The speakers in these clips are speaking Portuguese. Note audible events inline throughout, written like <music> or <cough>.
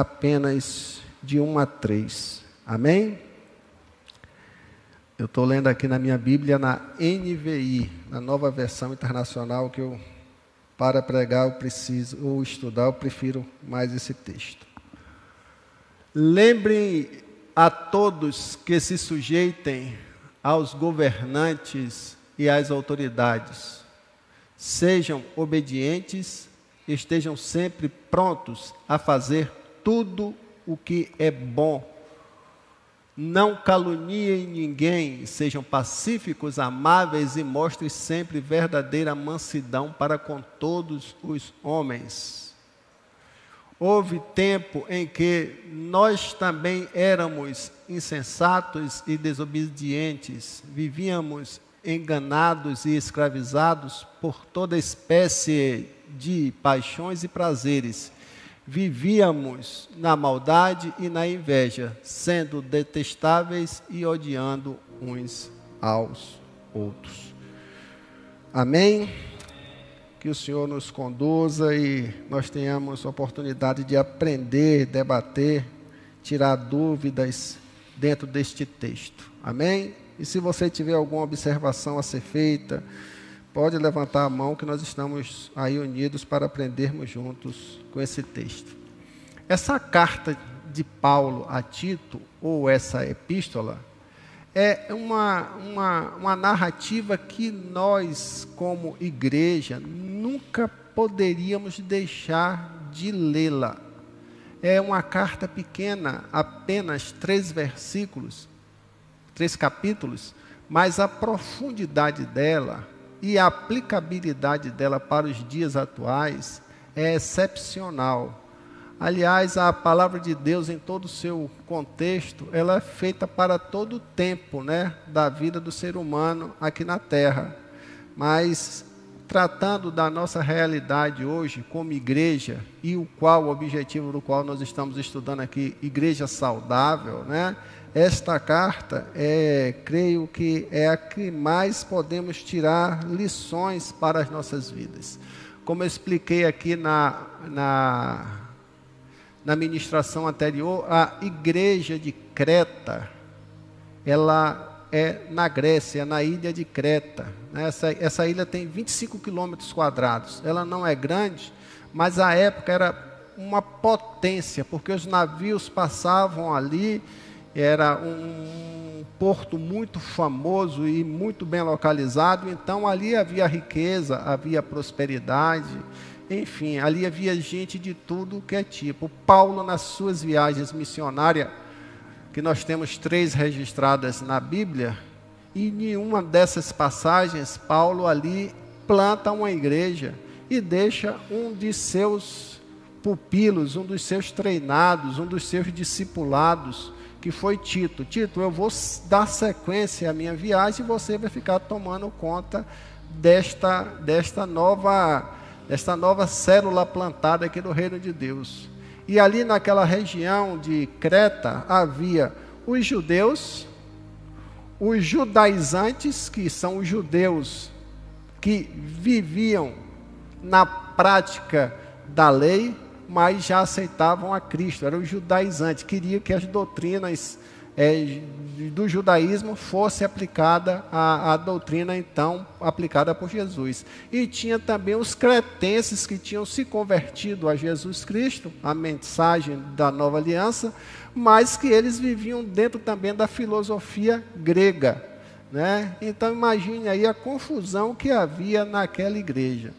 apenas de 1 a 3. Amém? Eu estou lendo aqui na minha Bíblia na NVI, na nova versão internacional, que eu, para pregar, eu preciso, ou estudar, eu prefiro mais esse texto. Lembrem a todos que se sujeitem aos governantes e às autoridades. Sejam obedientes, estejam sempre prontos a fazer tudo o que é bom não caluniem ninguém, sejam pacíficos, amáveis e mostrem sempre verdadeira mansidão para com todos os homens. Houve tempo em que nós também éramos insensatos e desobedientes, vivíamos enganados e escravizados por toda espécie de paixões e prazeres vivíamos na maldade e na inveja, sendo detestáveis e odiando uns aos outros. Amém? Que o Senhor nos conduza e nós tenhamos oportunidade de aprender, debater, tirar dúvidas dentro deste texto. Amém? E se você tiver alguma observação a ser feita, Pode levantar a mão que nós estamos aí unidos para aprendermos juntos com esse texto. Essa carta de Paulo a Tito, ou essa epístola, é uma, uma, uma narrativa que nós, como igreja, nunca poderíamos deixar de lê-la. É uma carta pequena, apenas três versículos, três capítulos, mas a profundidade dela e a aplicabilidade dela para os dias atuais é excepcional. Aliás, a palavra de Deus em todo o seu contexto, ela é feita para todo o tempo, né, da vida do ser humano aqui na terra. Mas tratando da nossa realidade hoje como igreja e o qual o objetivo do qual nós estamos estudando aqui, igreja saudável, né? Esta carta é, creio que é a que mais podemos tirar lições para as nossas vidas. Como eu expliquei aqui na, na, na ministração anterior, a igreja de Creta, ela é na Grécia, na ilha de Creta. Essa, essa ilha tem 25 quilômetros quadrados. Ela não é grande, mas a época era uma potência, porque os navios passavam ali era um porto muito famoso e muito bem localizado, então ali havia riqueza, havia prosperidade, enfim, ali havia gente de tudo que é tipo. Paulo, nas suas viagens missionárias, que nós temos três registradas na Bíblia, e nenhuma dessas passagens, Paulo ali planta uma igreja e deixa um de seus pupilos, um dos seus treinados, um dos seus discipulados, que foi Tito. Tito, eu vou dar sequência à minha viagem e você vai ficar tomando conta desta, desta, nova, desta nova célula plantada aqui no reino de Deus. E ali naquela região de Creta havia os judeus, os judaizantes, que são os judeus que viviam na prática da lei, mas já aceitavam a Cristo, eram judaizantes, queriam que as doutrinas é, do judaísmo fosse aplicada à, à, doutrina então aplicada por Jesus. E tinha também os cretenses que tinham se convertido a Jesus Cristo, a mensagem da nova aliança, mas que eles viviam dentro também da filosofia grega. Né? Então imagine aí a confusão que havia naquela igreja.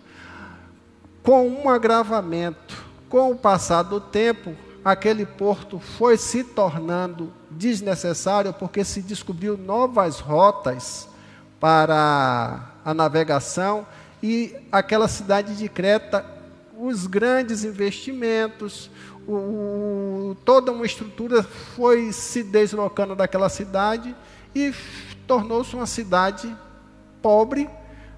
Com um agravamento, com o passar do tempo, aquele porto foi se tornando desnecessário porque se descobriu novas rotas para a navegação e aquela cidade de Creta, os grandes investimentos, o, toda uma estrutura foi se deslocando daquela cidade e tornou-se uma cidade pobre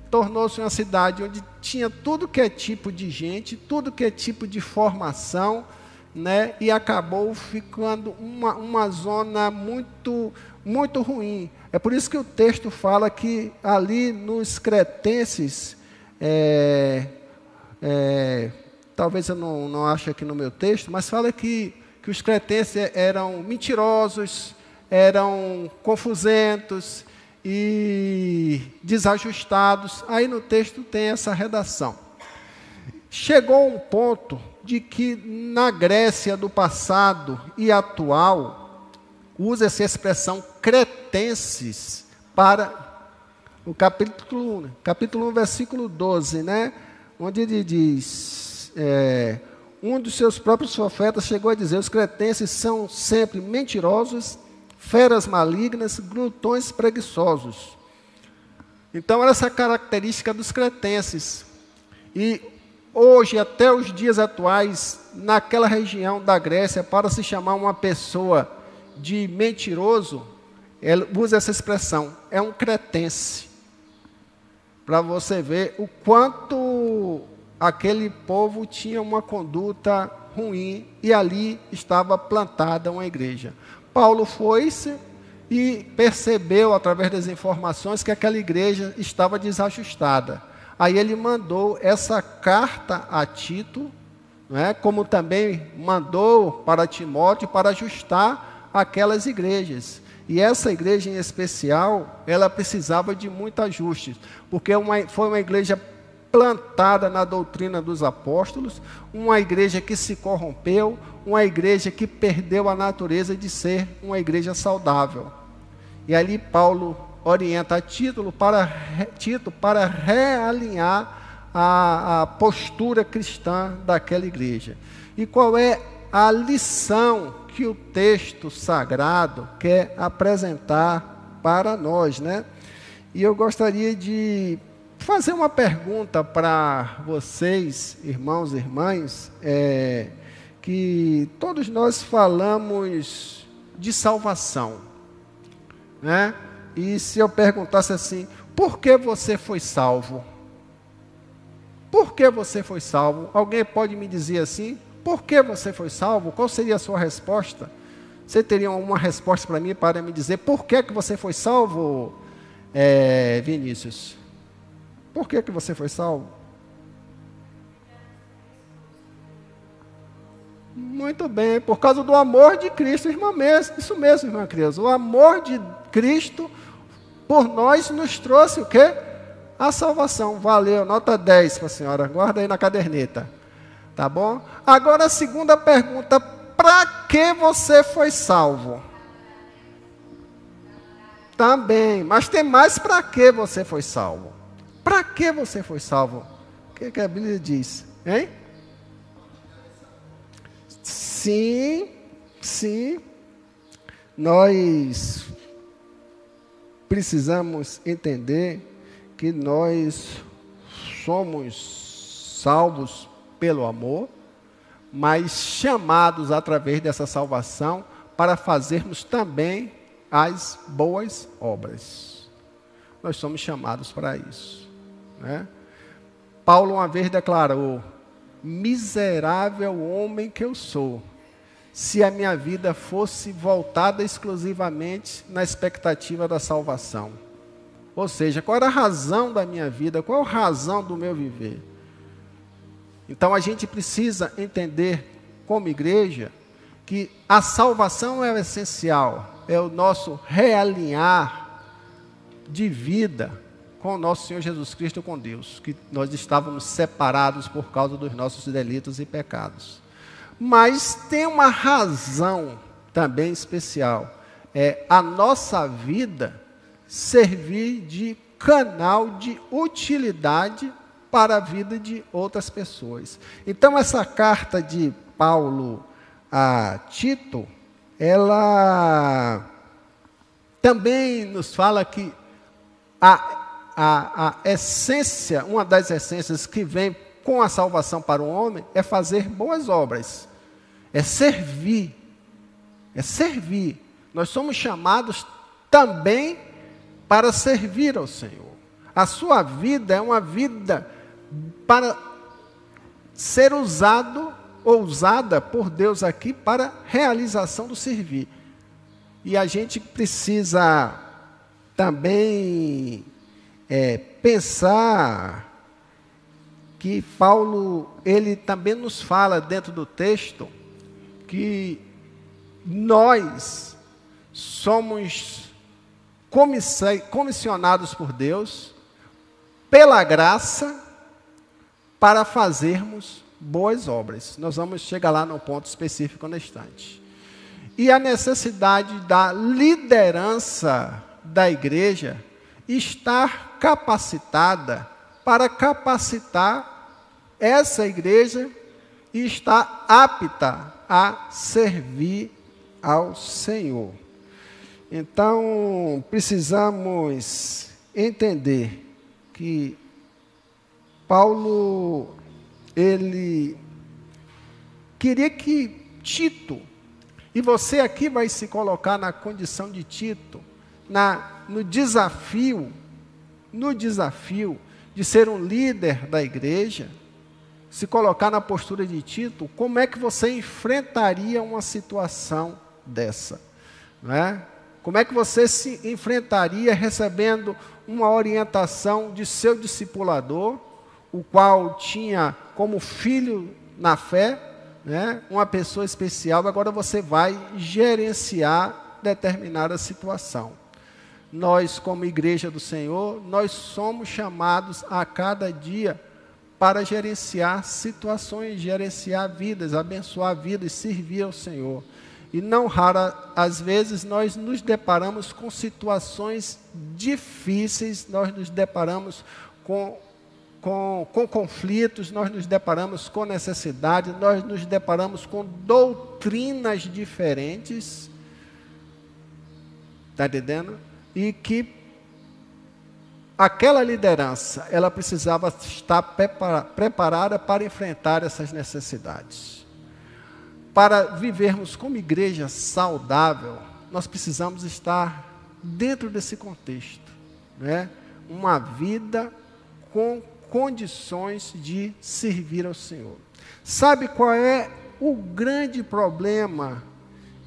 tornou-se uma cidade onde tinha tudo que é tipo de gente, tudo que é tipo de formação, né? E acabou ficando uma, uma zona muito, muito ruim. É por isso que o texto fala que ali nos cretenses, é, é, talvez eu não, não ache aqui no meu texto, mas fala que que os cretenses eram mentirosos, eram confusentos e desajustados. Aí no texto tem essa redação. Chegou um ponto de que na Grécia do passado e atual usa essa expressão cretenses para o capítulo 1, capítulo 1, versículo 12, né? Onde ele diz: é, um dos seus próprios profetas chegou a dizer: os cretenses são sempre mentirosos, feras malignas, glutões preguiçosos. Então, era essa característica dos cretenses. E hoje, até os dias atuais, naquela região da Grécia, para se chamar uma pessoa de mentiroso, ela usa essa expressão, é um cretense para você ver o quanto aquele povo tinha uma conduta ruim e ali estava plantada uma igreja. Paulo foi-se e percebeu, através das informações, que aquela igreja estava desajustada. Aí ele mandou essa carta a Tito, né, como também mandou para Timóteo para ajustar aquelas igrejas. E essa igreja em especial, ela precisava de muito ajuste, porque uma, foi uma igreja plantada na doutrina dos apóstolos, uma igreja que se corrompeu, uma igreja que perdeu a natureza de ser uma igreja saudável. E ali Paulo orienta a Tito para, Tito para realinhar a, a postura cristã daquela igreja. E qual é a lição que o texto sagrado quer apresentar para nós, né? E eu gostaria de fazer uma pergunta para vocês, irmãos e irmãs, é, que todos nós falamos de salvação, né? E se eu perguntasse assim, por que você foi salvo? Por que você foi salvo? Alguém pode me dizer assim? Por que você foi salvo? Qual seria a sua resposta? Você teria uma resposta para mim para me dizer por que, que você foi salvo, é, Vinícius? Por que, que você foi salvo? Muito bem, por causa do amor de Cristo, irmã mesmo, isso mesmo, irmã Criança. O amor de Cristo por nós nos trouxe o quê? A salvação. Valeu, nota 10 para a senhora. Guarda aí na caderneta. Tá bom? Agora a segunda pergunta: para que você foi salvo? Também, mas tem mais para que você foi salvo? Para que você foi salvo? O que, que a Bíblia diz? Hein? Sim, sim, nós precisamos entender que nós somos salvos pelo amor, mas chamados através dessa salvação para fazermos também as boas obras. Nós somos chamados para isso. Né? Paulo uma vez declarou: Miserável homem que eu sou, se a minha vida fosse voltada exclusivamente na expectativa da salvação. Ou seja, qual era a razão da minha vida, qual a razão do meu viver? Então a gente precisa entender, como igreja, que a salvação é o essencial, é o nosso realinhar de vida com nosso Senhor Jesus Cristo, com Deus, que nós estávamos separados por causa dos nossos delitos e pecados. Mas tem uma razão também especial, é a nossa vida servir de canal de utilidade para a vida de outras pessoas. Então, essa carta de Paulo a Tito, ela também nos fala que a, a, a essência, uma das essências que vem com a salvação para o homem é fazer boas obras, é servir, é servir. Nós somos chamados também para servir ao Senhor. A sua vida é uma vida para ser usado ou usada por Deus aqui para realização do servir. E a gente precisa também é, pensar que Paulo ele também nos fala dentro do texto que nós somos comissionados por Deus, pela graça, para fazermos boas obras. Nós vamos chegar lá no ponto específico na instante. E a necessidade da liderança da igreja estar capacitada para capacitar essa igreja e estar apta a servir ao Senhor. Então, precisamos entender que Paulo ele queria que Tito, e você aqui vai se colocar na condição de Tito, na, no desafio, no desafio de ser um líder da igreja, se colocar na postura de Tito, como é que você enfrentaria uma situação dessa? Não é? Como é que você se enfrentaria recebendo uma orientação de seu discipulador, o qual tinha como filho na fé, né, uma pessoa especial, agora você vai gerenciar determinada situação. Nós, como igreja do Senhor, nós somos chamados a cada dia para gerenciar situações, gerenciar vidas, abençoar vidas, servir ao Senhor. E não rara, às vezes, nós nos deparamos com situações difíceis, nós nos deparamos com com, com conflitos, nós nos deparamos com necessidades, nós nos deparamos com doutrinas diferentes. Está entendendo? E que aquela liderança, ela precisava estar preparada para enfrentar essas necessidades. Para vivermos como igreja saudável, nós precisamos estar dentro desse contexto, né? Uma vida com condições de servir ao Senhor. Sabe qual é o grande problema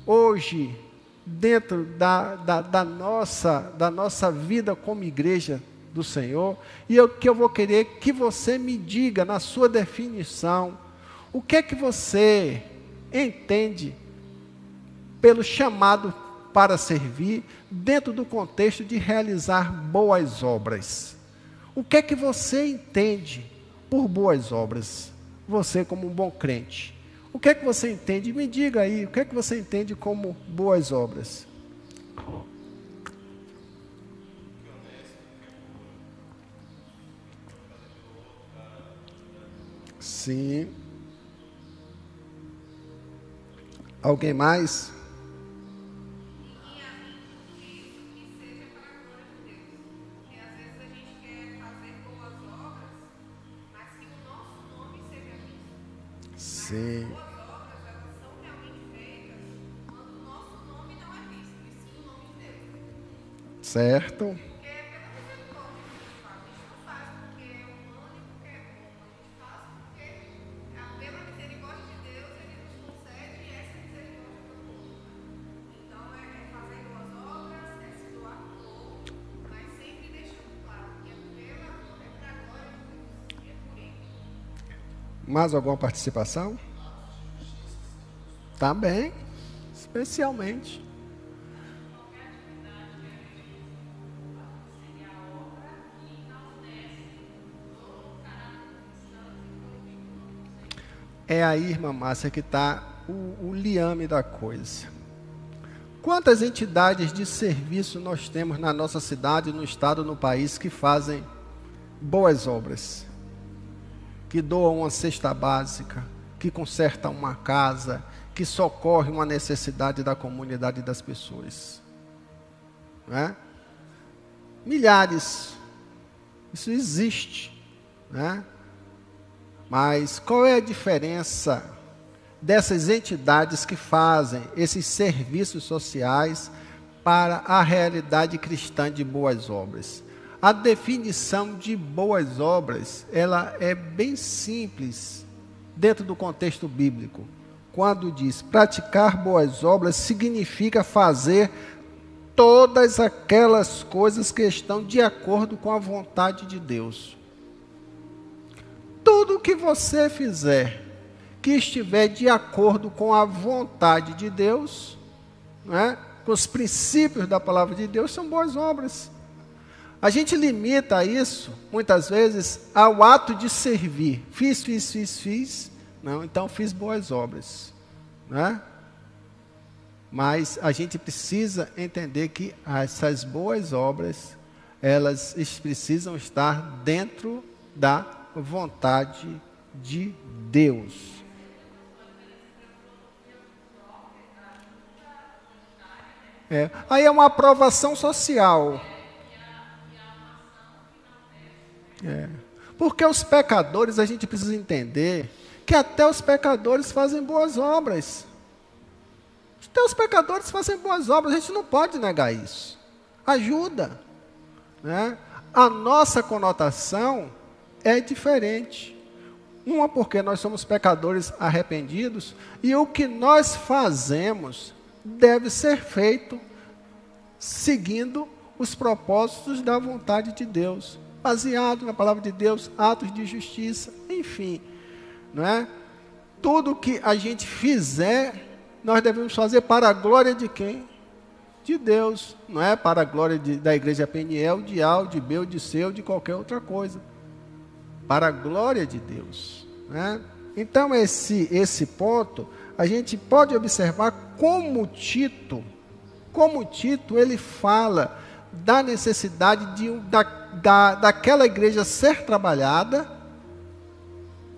hoje dentro da, da, da, nossa, da nossa vida como igreja do Senhor? E o que eu vou querer que você me diga na sua definição, o que é que você entende pelo chamado para servir dentro do contexto de realizar boas obras? O que é que você entende por boas obras? Você como um bom crente. O que é que você entende? Me diga aí, o que é que você entende como boas obras? Sim. Alguém mais? Sim. Certo. Mais alguma participação? Tá bem, especialmente. É aí, irmã Márcia, que está o, o liame da coisa. Quantas entidades de serviço nós temos na nossa cidade, no estado, no país que fazem boas obras? Que doa uma cesta básica, que conserta uma casa, que socorre uma necessidade da comunidade das pessoas. Não é? Milhares. Isso existe. Né? Mas qual é a diferença dessas entidades que fazem esses serviços sociais para a realidade cristã de boas obras? A definição de boas obras, ela é bem simples dentro do contexto bíblico. Quando diz praticar boas obras significa fazer todas aquelas coisas que estão de acordo com a vontade de Deus. Tudo que você fizer que estiver de acordo com a vontade de Deus, não é? com os princípios da palavra de Deus, são boas obras. A gente limita isso, muitas vezes, ao ato de servir. Fiz, fiz, fiz, fiz. Não, então fiz boas obras. Né? Mas a gente precisa entender que essas boas obras, elas precisam estar dentro da vontade de Deus. É. Aí é uma aprovação social. É. Porque os pecadores, a gente precisa entender que até os pecadores fazem boas obras. Até os pecadores fazem boas obras, a gente não pode negar isso. Ajuda. Né? A nossa conotação é diferente. Uma porque nós somos pecadores arrependidos e o que nós fazemos deve ser feito seguindo os propósitos da vontade de Deus, baseado na palavra de Deus, atos de justiça, enfim, não é? Tudo que a gente fizer, nós devemos fazer para a glória de quem? De Deus, não é para a glória de, da igreja Peniel, de Al, de Bel, de Seu, de qualquer outra coisa. Para a glória de Deus. Né? Então, esse, esse ponto, a gente pode observar como Tito, como Tito, ele fala da necessidade de, da, da, daquela igreja ser trabalhada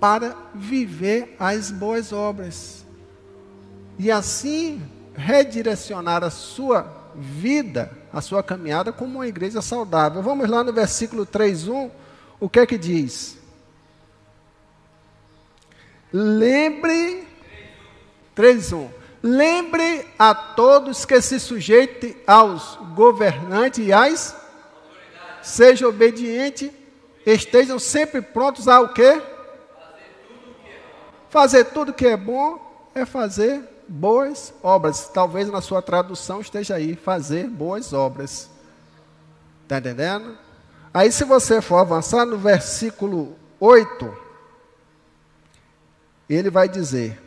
para viver as boas obras. E assim redirecionar a sua vida, a sua caminhada como uma igreja saudável. Vamos lá no versículo 3:1, o que é que diz? Lembre 3:1. Lembre a todos que se sujeitem aos governantes e às seja obediente, estejam sempre prontos a o quê? Fazer tudo que é bom é fazer boas obras. Talvez na sua tradução esteja aí, fazer boas obras. Está entendendo? Aí, se você for avançar no versículo 8, ele vai dizer: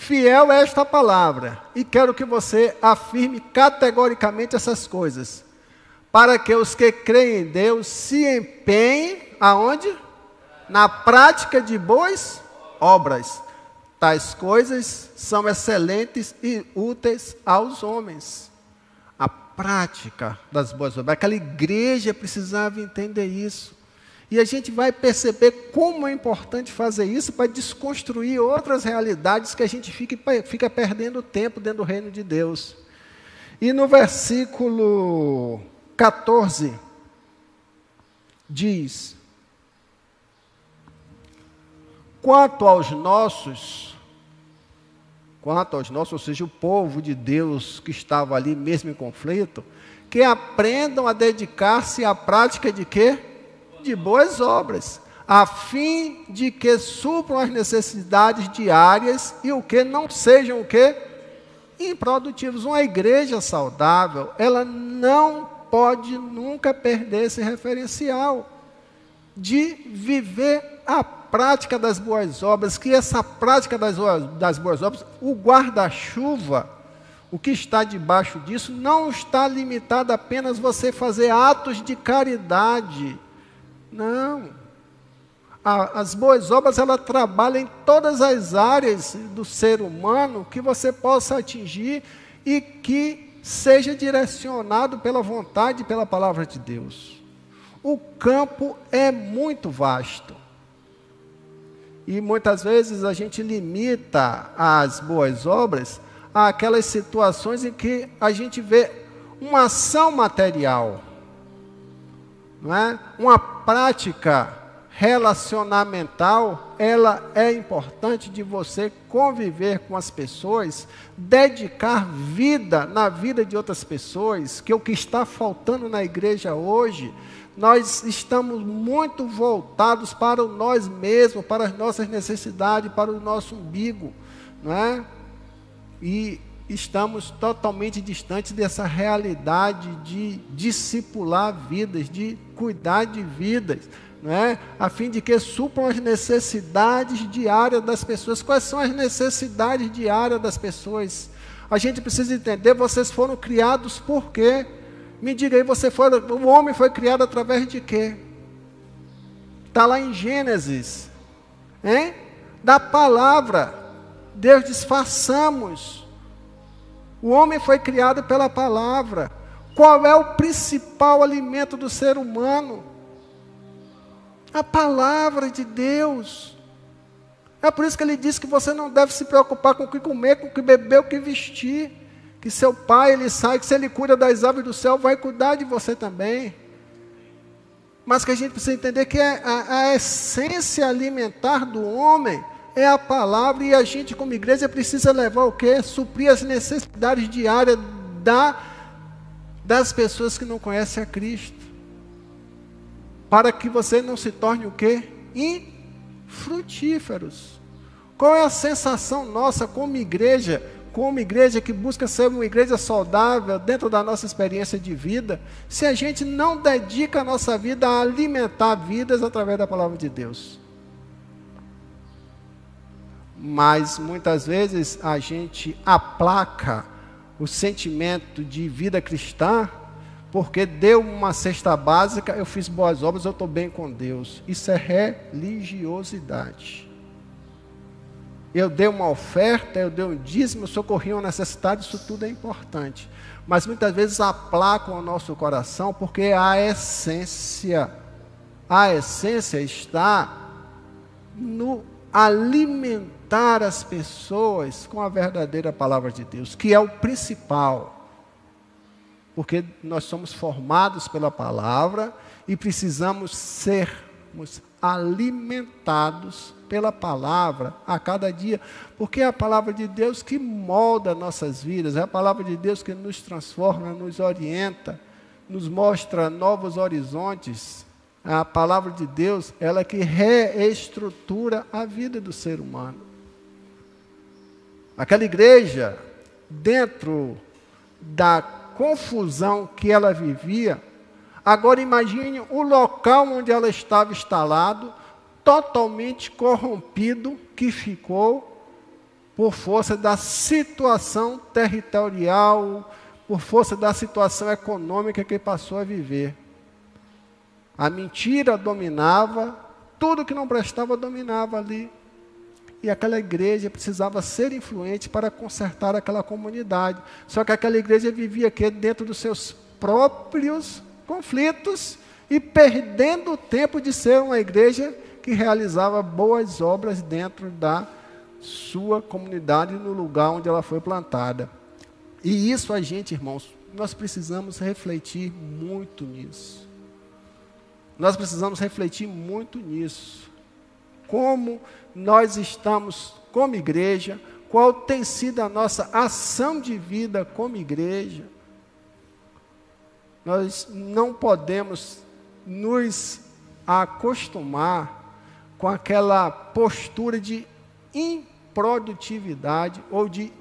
Fiel é esta palavra, e quero que você afirme categoricamente essas coisas, para que os que creem em Deus se empenhem aonde? Na prática de boas obras. Tais coisas são excelentes e úteis aos homens. A prática das boas obras. Aquela igreja precisava entender isso. E a gente vai perceber como é importante fazer isso para desconstruir outras realidades que a gente fica, fica perdendo tempo dentro do reino de Deus. E no versículo 14, diz: Quanto aos nossos, quanto aos nossos, ou seja, o povo de Deus que estava ali mesmo em conflito, que aprendam a dedicar-se à prática de quê? De boas obras, a fim de que supram as necessidades diárias e o que não sejam o que improdutivos. Uma igreja saudável, ela não pode nunca perder esse referencial de viver a prática das boas obras, que essa prática das, das boas obras, o guarda-chuva, o que está debaixo disso, não está limitado apenas você fazer atos de caridade não. as boas obras, ela trabalha em todas as áreas do ser humano que você possa atingir e que seja direcionado pela vontade e pela palavra de Deus. O campo é muito vasto. E muitas vezes a gente limita as boas obras àquelas situações em que a gente vê uma ação material não é? Uma prática relacionamental, ela é importante de você conviver com as pessoas, dedicar vida na vida de outras pessoas, que é o que está faltando na igreja hoje, nós estamos muito voltados para nós mesmos, para as nossas necessidades, para o nosso umbigo, não é? E estamos totalmente distantes dessa realidade de discipular vidas, de cuidar de vidas, não é? a fim de que supram as necessidades diárias das pessoas. Quais são as necessidades diárias das pessoas? A gente precisa entender, vocês foram criados por quê? Me diga aí, você foi, o homem foi criado através de quê? Está lá em Gênesis, hein? Da palavra. Deus diz: façamos. O homem foi criado pela palavra. Qual é o principal alimento do ser humano? A palavra de Deus. É por isso que ele diz que você não deve se preocupar com o que comer, com o que beber, com o que vestir. Que seu pai, ele sai, que se ele cuida das aves do céu, vai cuidar de você também. Mas que a gente precisa entender que é a, a essência alimentar do homem é a palavra e a gente, como igreja, precisa levar o quê? Suprir as necessidades diárias da, das pessoas que não conhecem a Cristo. Para que você não se torne o quê? Infrutíferos. Qual é a sensação nossa como igreja como igreja que busca ser uma igreja saudável dentro da nossa experiência de vida, se a gente não dedica a nossa vida a alimentar vidas através da palavra de Deus. Mas muitas vezes a gente aplaca o sentimento de vida cristã porque deu uma cesta básica, eu fiz boas obras, eu estou bem com Deus. Isso é religiosidade eu dei uma oferta, eu dei um dízimo, eu socorri uma necessidade, isso tudo é importante. Mas muitas vezes aplacam o nosso coração, porque a essência, a essência está no alimentar as pessoas com a verdadeira palavra de Deus, que é o principal. Porque nós somos formados pela palavra e precisamos sermos alimentados pela palavra a cada dia, porque é a palavra de Deus que molda nossas vidas, é a palavra de Deus que nos transforma, nos orienta, nos mostra novos horizontes. A palavra de Deus, ela que reestrutura a vida do ser humano. Aquela igreja, dentro da confusão que ela vivia, agora imagine o local onde ela estava instalado, totalmente corrompido que ficou por força da situação territorial, por força da situação econômica que passou a viver. A mentira dominava, tudo que não prestava dominava ali. E aquela igreja precisava ser influente para consertar aquela comunidade. Só que aquela igreja vivia aqui dentro dos seus próprios conflitos e perdendo o tempo de ser uma igreja que realizava boas obras dentro da sua comunidade, no lugar onde ela foi plantada. E isso a gente, irmãos, nós precisamos refletir muito nisso. Nós precisamos refletir muito nisso. Como nós estamos como igreja, qual tem sido a nossa ação de vida como igreja. Nós não podemos nos acostumar com aquela postura de improdutividade ou de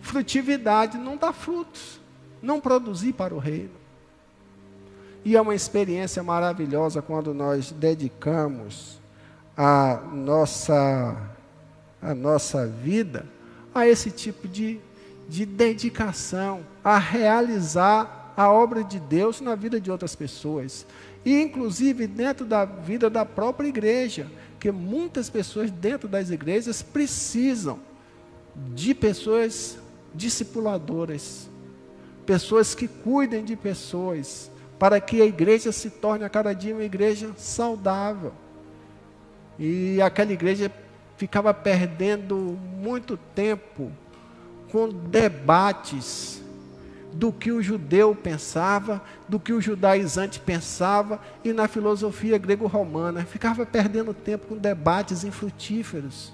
infrutividade, não dá frutos, não produzir para o reino. E é uma experiência maravilhosa quando nós dedicamos a nossa, a nossa vida a esse tipo de, de dedicação, a realizar a obra de Deus na vida de outras pessoas e inclusive dentro da vida da própria igreja, que muitas pessoas dentro das igrejas precisam de pessoas discipuladoras, pessoas que cuidem de pessoas, para que a igreja se torne a cada dia uma igreja saudável. E aquela igreja ficava perdendo muito tempo com debates do que o judeu pensava, do que o judaizante pensava e na filosofia grego-romana. Ficava perdendo tempo com debates infrutíferos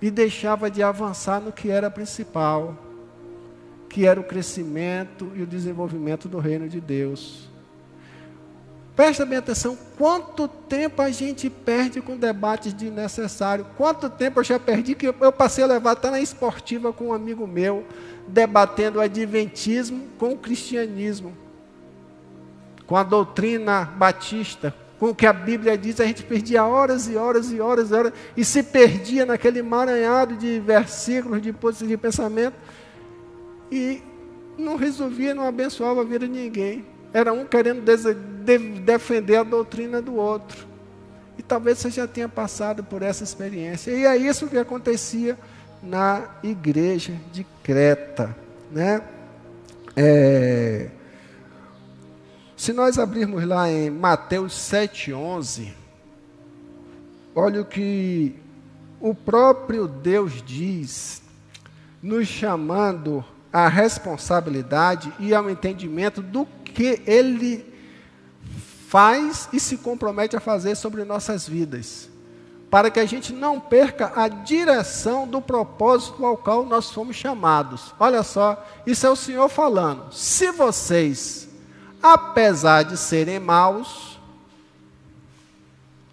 e deixava de avançar no que era principal, que era o crescimento e o desenvolvimento do reino de Deus. Presta bem atenção, quanto tempo a gente perde com debates desnecessários. Quanto tempo eu já perdi que eu passei a levar até na esportiva com um amigo meu debatendo o adventismo com o cristianismo, com a doutrina batista, com o que a Bíblia diz, a gente perdia horas e horas e horas e horas, e se perdia naquele emaranhado de versículos, de posições de pensamento, e não resolvia, não abençoava a vida de ninguém. Era um querendo defender a doutrina do outro. E talvez você já tenha passado por essa experiência. E é isso que acontecia na igreja de Creta. Né? É, se nós abrirmos lá em Mateus 7,11, olha o que o próprio Deus diz, nos chamando à responsabilidade e ao entendimento do que Ele faz e se compromete a fazer sobre nossas vidas, para que a gente não perca a direção do propósito ao qual nós fomos chamados. Olha só, isso é o Senhor falando. Se vocês apesar de serem maus,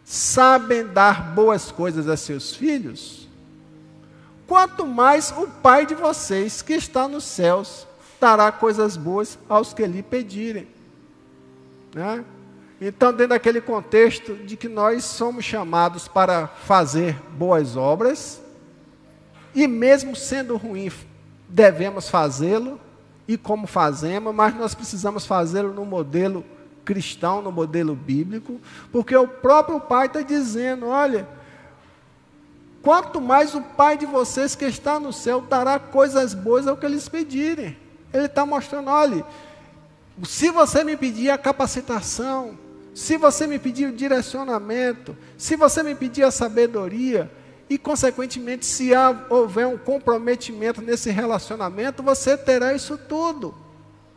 sabem dar boas coisas a seus filhos, quanto mais o Pai de vocês, que está nos céus, dará coisas boas aos que lhe pedirem. Né? Então, dentro daquele contexto de que nós somos chamados para fazer boas obras, e mesmo sendo ruim, devemos fazê-lo, e como fazemos, mas nós precisamos fazê-lo no modelo cristão, no modelo bíblico, porque o próprio Pai está dizendo: olha, quanto mais o Pai de vocês que está no céu dará coisas boas ao que eles pedirem. Ele está mostrando: olha, se você me pedir a capacitação, se você me pedir o direcionamento, se você me pedir a sabedoria, e, consequentemente, se houver um comprometimento nesse relacionamento, você terá isso tudo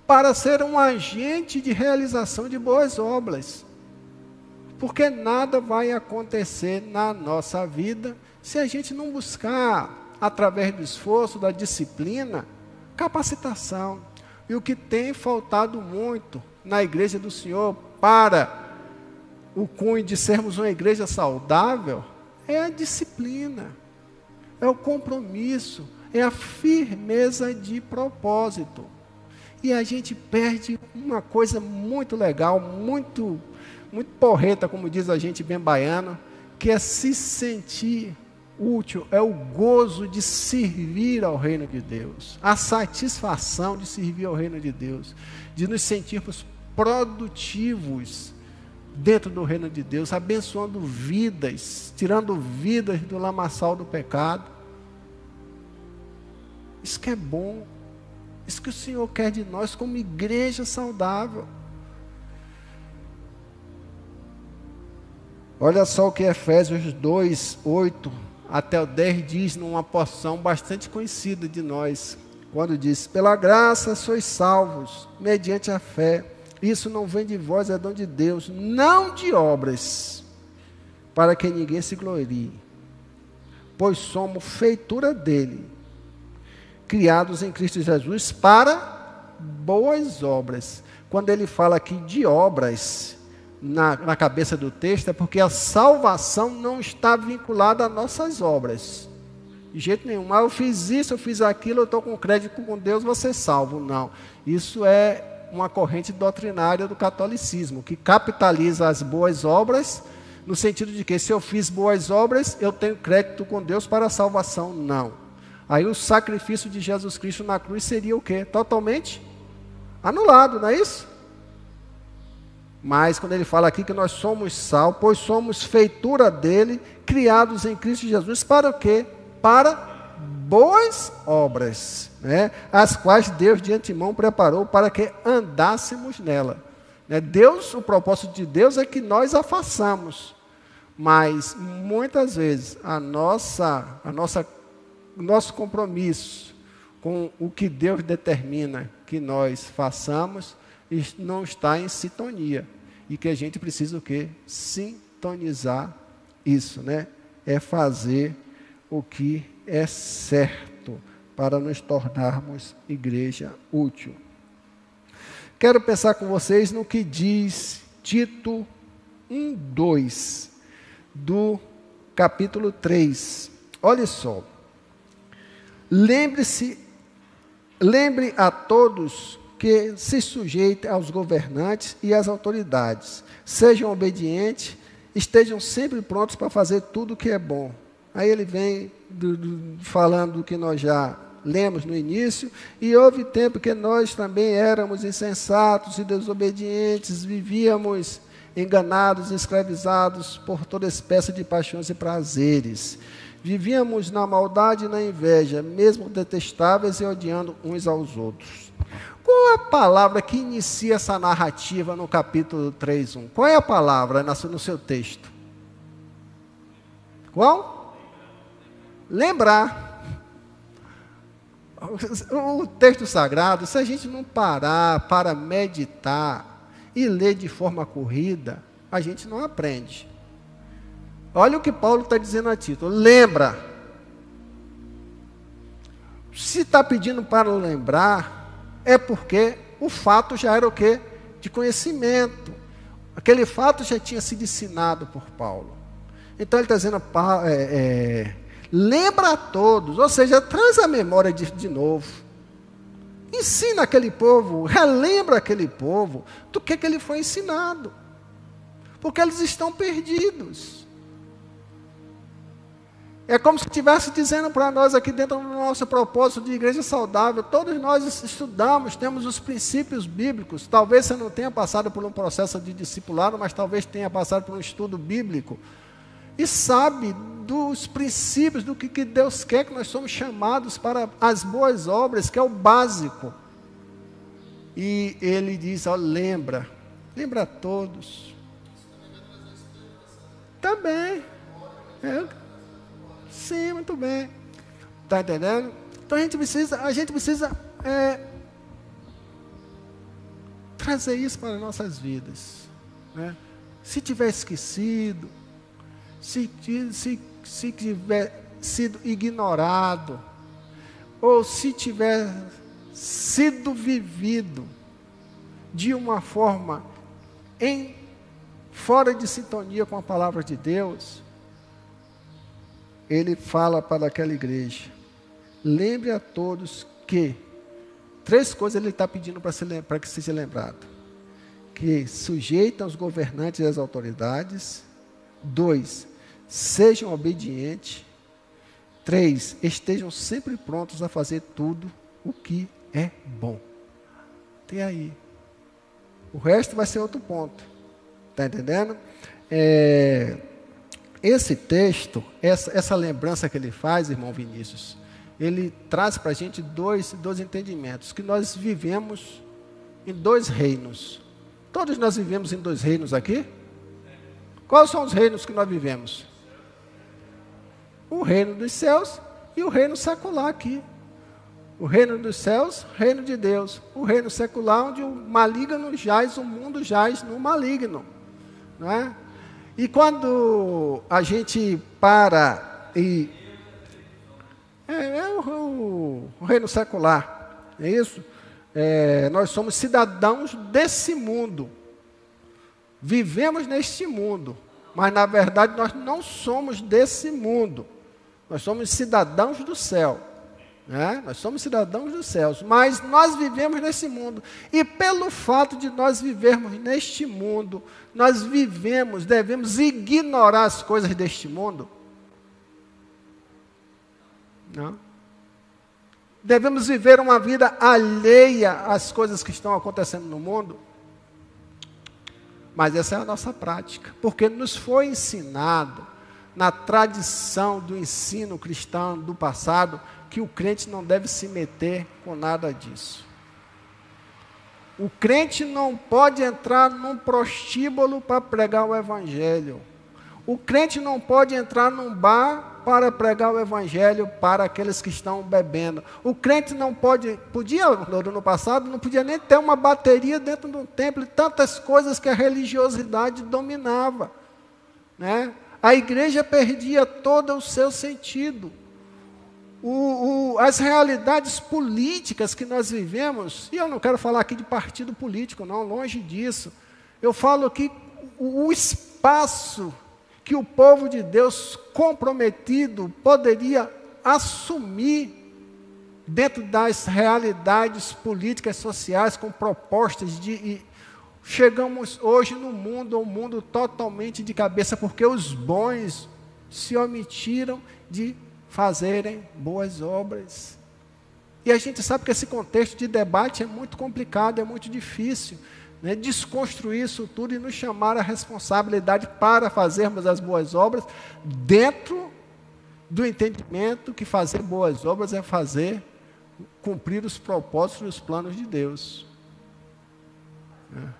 para ser um agente de realização de boas obras. Porque nada vai acontecer na nossa vida se a gente não buscar, através do esforço, da disciplina, capacitação. E o que tem faltado muito na igreja do Senhor para o cunho de sermos uma igreja saudável é a disciplina, é o compromisso, é a firmeza de propósito. E a gente perde uma coisa muito legal, muito, muito porreta, como diz a gente bem baiano, que é se sentir útil, é o gozo de servir ao reino de Deus, a satisfação de servir ao reino de Deus, de nos sentirmos produtivos dentro do reino de Deus, abençoando vidas, tirando vidas do lamaçal do pecado. Isso que é bom. Isso que o Senhor quer de nós como igreja saudável. Olha só o que Efésios 2, 8 até o 10 diz numa porção bastante conhecida de nós, quando diz: Pela graça sois salvos, mediante a fé. Isso não vem de vós, é dom de Deus, não de obras, para que ninguém se glorie. Pois somos feitura dele, criados em Cristo Jesus para boas obras. Quando ele fala aqui de obras, na, na cabeça do texto, é porque a salvação não está vinculada a nossas obras. De jeito nenhum. Ah, eu fiz isso, eu fiz aquilo, eu estou com crédito com Deus, você é salvo. Não. Isso é uma corrente doutrinária do catolicismo, que capitaliza as boas obras, no sentido de que se eu fiz boas obras, eu tenho crédito com Deus para a salvação. Não. Aí o sacrifício de Jesus Cristo na cruz seria o quê? Totalmente anulado, não é isso? Mas quando ele fala aqui que nós somos sal, pois somos feitura dele, criados em Cristo Jesus, para o quê? Para boas obras, né? as quais Deus de antemão preparou para que andássemos nela. Né? Deus, o propósito de Deus é que nós a façamos, mas muitas vezes a nossa, a nossa, nosso compromisso com o que Deus determina que nós façamos não está em sintonia e que a gente precisa o quê? Sintonizar isso, né? É fazer o que é certo para nos tornarmos igreja útil. Quero pensar com vocês no que diz Tito 1, 2, do capítulo 3. Olha só. Lembre-se, lembre a todos que se sujeitem aos governantes e às autoridades. Sejam obedientes, estejam sempre prontos para fazer tudo o que é bom. Aí ele vem do, do, falando do que nós já lemos no início, e houve tempo que nós também éramos insensatos e desobedientes, vivíamos enganados, escravizados por toda espécie de paixões e prazeres. Vivíamos na maldade e na inveja, mesmo detestáveis e odiando uns aos outros. Qual a palavra que inicia essa narrativa no capítulo 3.1? Qual é a palavra no seu texto? Qual? Lembrar. O texto sagrado, se a gente não parar para meditar e ler de forma corrida, a gente não aprende. Olha o que Paulo está dizendo a Tito. Lembra. Se está pedindo para lembrar, é porque o fato já era o quê? De conhecimento. Aquele fato já tinha sido ensinado por Paulo. Então ele está dizendo, é, é, lembra a todos, ou seja, traz a memória de, de novo. Ensina aquele povo, relembra aquele povo do que, que ele foi ensinado. Porque eles estão perdidos. É como se estivesse dizendo para nós aqui dentro do nosso propósito de igreja saudável, todos nós estudamos, temos os princípios bíblicos. Talvez você não tenha passado por um processo de discipulado, mas talvez tenha passado por um estudo bíblico. E sabe dos princípios, do que, que Deus quer, que nós somos chamados para as boas obras, que é o básico. E ele diz: ó, lembra, lembra a todos. Também. É, Sim, muito bem. Está entendendo? Então a gente precisa, a gente precisa é, trazer isso para as nossas vidas. Né? Se tiver esquecido, se, se, se tiver sido ignorado, ou se tiver sido vivido de uma forma em fora de sintonia com a palavra de Deus, ele fala para aquela igreja: lembre a todos que três coisas ele está pedindo para que seja lembrado: que sujeitam os governantes e as autoridades, dois, sejam obedientes, três, estejam sempre prontos a fazer tudo o que é bom. Tem aí. O resto vai ser outro ponto. Está entendendo? É, esse texto, essa, essa lembrança que ele faz, irmão Vinícius, ele traz para a gente dois, dois entendimentos: que nós vivemos em dois reinos. Todos nós vivemos em dois reinos aqui? Quais são os reinos que nós vivemos? O reino dos céus e o reino secular aqui. O reino dos céus, reino de Deus. O reino secular, onde o maligno jaz, o mundo jaz no maligno. Não é? E quando a gente para e. É, é o, o, o, reino secular, é isso? É, nós somos cidadãos desse mundo. Vivemos neste mundo, mas na verdade nós não somos desse mundo. Nós somos cidadãos do céu. Né? Nós somos cidadãos dos céus, mas nós vivemos nesse mundo. E pelo fato de nós vivermos neste mundo, nós vivemos, devemos ignorar as coisas deste mundo? Não. Devemos viver uma vida alheia às coisas que estão acontecendo no mundo? Mas essa é a nossa prática, porque nos foi ensinado na tradição do ensino cristão do passado que o crente não deve se meter com nada disso. O crente não pode entrar num prostíbulo para pregar o evangelho. O crente não pode entrar num bar para pregar o evangelho para aqueles que estão bebendo. O crente não pode, podia, no passado, não podia nem ter uma bateria dentro de um templo, tantas coisas que a religiosidade dominava. Né? A igreja perdia todo o seu sentido o, o, as realidades políticas que nós vivemos, e eu não quero falar aqui de partido político, não, longe disso. Eu falo que o, o espaço que o povo de Deus comprometido poderia assumir dentro das realidades políticas sociais, com propostas de. Chegamos hoje no mundo, um mundo totalmente de cabeça, porque os bons se omitiram de fazerem boas obras. E a gente sabe que esse contexto de debate é muito complicado, é muito difícil. Né? Desconstruir isso tudo e nos chamar a responsabilidade para fazermos as boas obras dentro do entendimento que fazer boas obras é fazer cumprir os propósitos e os planos de Deus. É.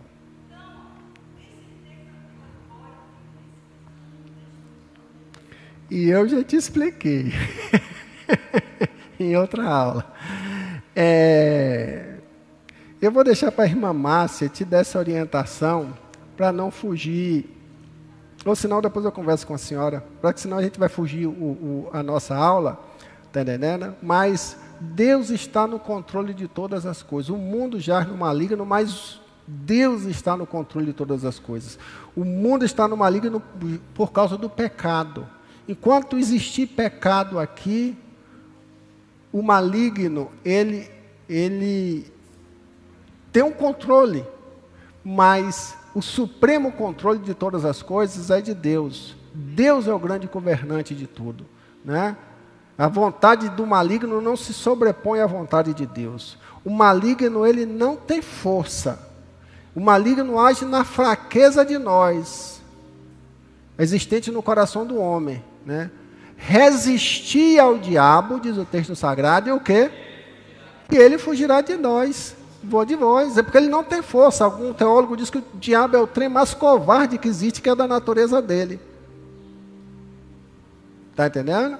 E eu já te expliquei <laughs> em outra aula. É, eu vou deixar para a irmã Márcia te dar essa orientação para não fugir. Ou senão depois eu converso com a senhora, para que senão a gente vai fugir o, o, a nossa aula, tá? Mas Deus está no controle de todas as coisas. O mundo já no maligno, mas Deus está no controle de todas as coisas. O mundo está no maligno por causa do pecado. Enquanto existir pecado aqui, o maligno, ele, ele tem um controle, mas o supremo controle de todas as coisas é de Deus. Deus é o grande governante de tudo, né? A vontade do maligno não se sobrepõe à vontade de Deus. O maligno ele não tem força. O maligno age na fraqueza de nós, existente no coração do homem. Né? Resistir ao diabo, diz o texto sagrado, e o quê? E ele fugirá de nós, vou de vós. É porque ele não tem força. Algum teólogo diz que o diabo é o trem mais covarde que existe, que é da natureza dele. Está entendendo?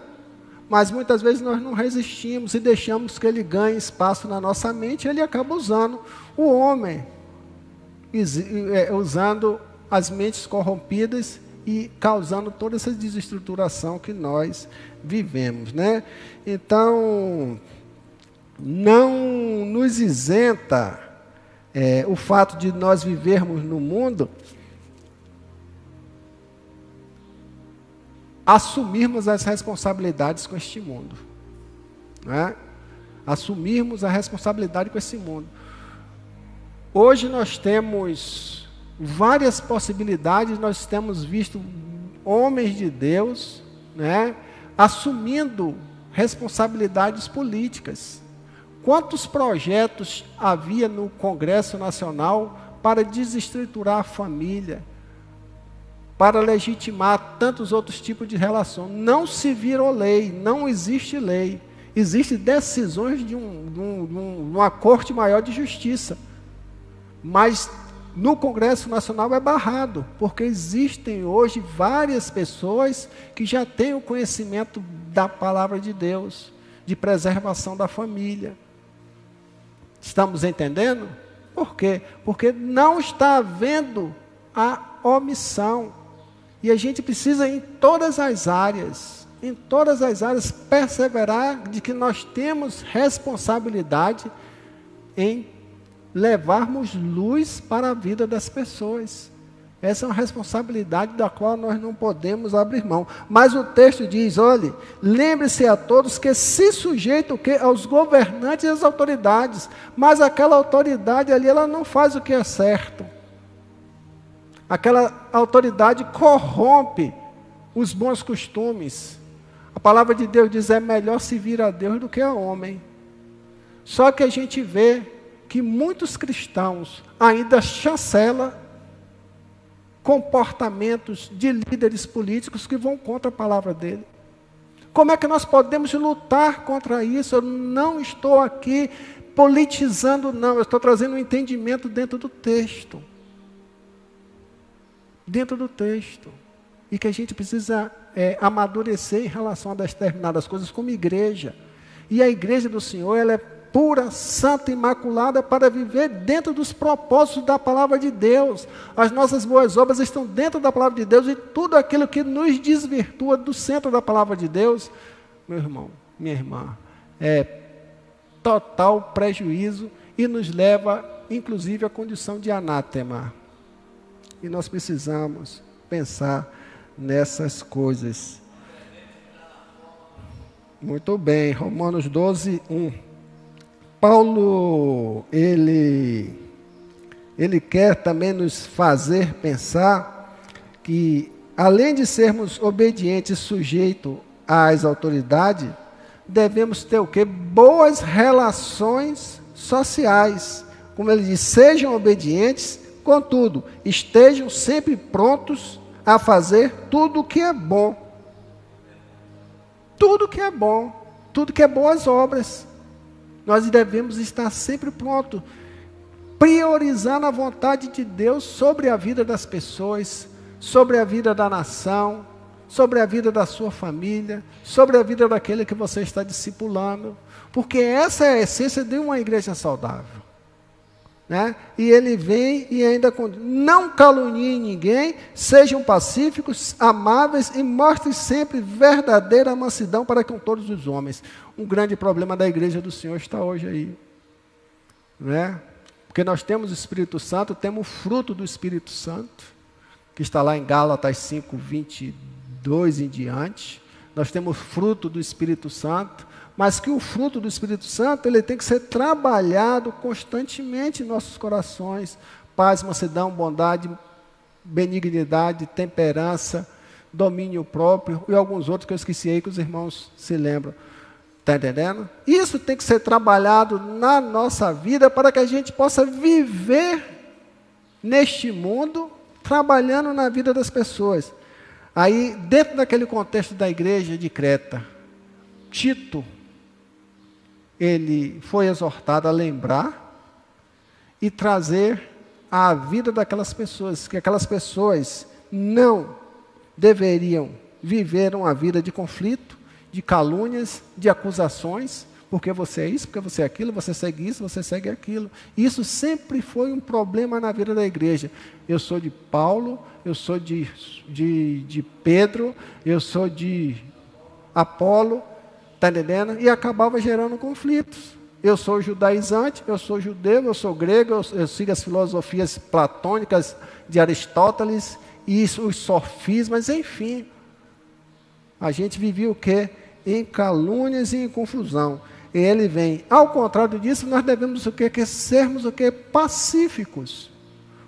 Mas muitas vezes nós não resistimos e deixamos que ele ganhe espaço na nossa mente, e ele acaba usando o homem, é, usando as mentes corrompidas e causando toda essa desestruturação que nós vivemos, né? Então, não nos isenta é, o fato de nós vivermos no mundo assumirmos as responsabilidades com este mundo, né? Assumirmos a responsabilidade com esse mundo. Hoje nós temos várias possibilidades, nós temos visto homens de Deus né, assumindo responsabilidades políticas. Quantos projetos havia no Congresso Nacional para desestruturar a família, para legitimar tantos outros tipos de relação? Não se virou lei, não existe lei. Existem decisões de, um, de, um, de uma corte maior de justiça. Mas no Congresso Nacional é barrado, porque existem hoje várias pessoas que já têm o conhecimento da palavra de Deus, de preservação da família. Estamos entendendo? Por quê? Porque não está havendo a omissão. E a gente precisa, em todas as áreas, em todas as áreas, perseverar de que nós temos responsabilidade em levarmos luz para a vida das pessoas. Essa é uma responsabilidade da qual nós não podemos abrir mão. Mas o texto diz: olhe, lembre-se a todos que se sujeitam que aos governantes e às autoridades, mas aquela autoridade ali ela não faz o que é certo. Aquela autoridade corrompe os bons costumes. A palavra de Deus diz: é melhor se vir a Deus do que a homem. Só que a gente vê que muitos cristãos ainda chancelam comportamentos de líderes políticos que vão contra a palavra dele. Como é que nós podemos lutar contra isso? Eu não estou aqui politizando, não, eu estou trazendo um entendimento dentro do texto. Dentro do texto. e que a gente precisa é, amadurecer em relação a determinadas coisas como igreja. E a igreja do Senhor, ela é pura, santa, imaculada para viver dentro dos propósitos da palavra de Deus. As nossas boas obras estão dentro da palavra de Deus e tudo aquilo que nos desvirtua do centro da palavra de Deus, meu irmão, minha irmã, é total prejuízo e nos leva, inclusive, à condição de anátema. E nós precisamos pensar nessas coisas. Muito bem, Romanos 12, 1. Paulo, ele, ele quer também nos fazer pensar que, além de sermos obedientes sujeitos às autoridades, devemos ter o que? Boas relações sociais. Como ele diz, sejam obedientes, contudo, estejam sempre prontos a fazer tudo o que é bom. Tudo que é bom, tudo que é boas obras. Nós devemos estar sempre prontos, priorizando a vontade de Deus sobre a vida das pessoas, sobre a vida da nação, sobre a vida da sua família, sobre a vida daquele que você está discipulando, porque essa é a essência de uma igreja saudável. Né? E ele vem e ainda não caluniem ninguém, sejam pacíficos, amáveis e mostrem sempre verdadeira mansidão para com todos os homens. Um grande problema da igreja do Senhor está hoje aí. Né? Porque nós temos o Espírito Santo, temos o fruto do Espírito Santo, que está lá em Gálatas 5, 22 em diante. Nós temos fruto do Espírito Santo, mas que o fruto do Espírito Santo ele tem que ser trabalhado constantemente em nossos corações. Paz, mansidão, bondade, benignidade, temperança, domínio próprio e alguns outros que eu esqueci aí que os irmãos se lembram. Está entendendo? Isso tem que ser trabalhado na nossa vida para que a gente possa viver neste mundo, trabalhando na vida das pessoas. Aí, dentro daquele contexto da igreja de Creta, Tito, ele foi exortado a lembrar e trazer à vida daquelas pessoas, que aquelas pessoas não deveriam viver uma vida de conflito, de calúnias, de acusações, porque você é isso, porque você é aquilo, você segue isso, você segue aquilo. Isso sempre foi um problema na vida da igreja. Eu sou de Paulo, eu sou de, de, de Pedro, eu sou de Apolo, Está entendendo? E acabava gerando conflitos. Eu sou judaizante, eu sou judeu, eu sou grego, eu, eu sigo as filosofias platônicas de Aristóteles e os sofismas, enfim. A gente vivia o quê? Em calúnias e em confusão. E ele vem. Ao contrário disso, nós devemos o quê? Que sermos o quê? Pacíficos.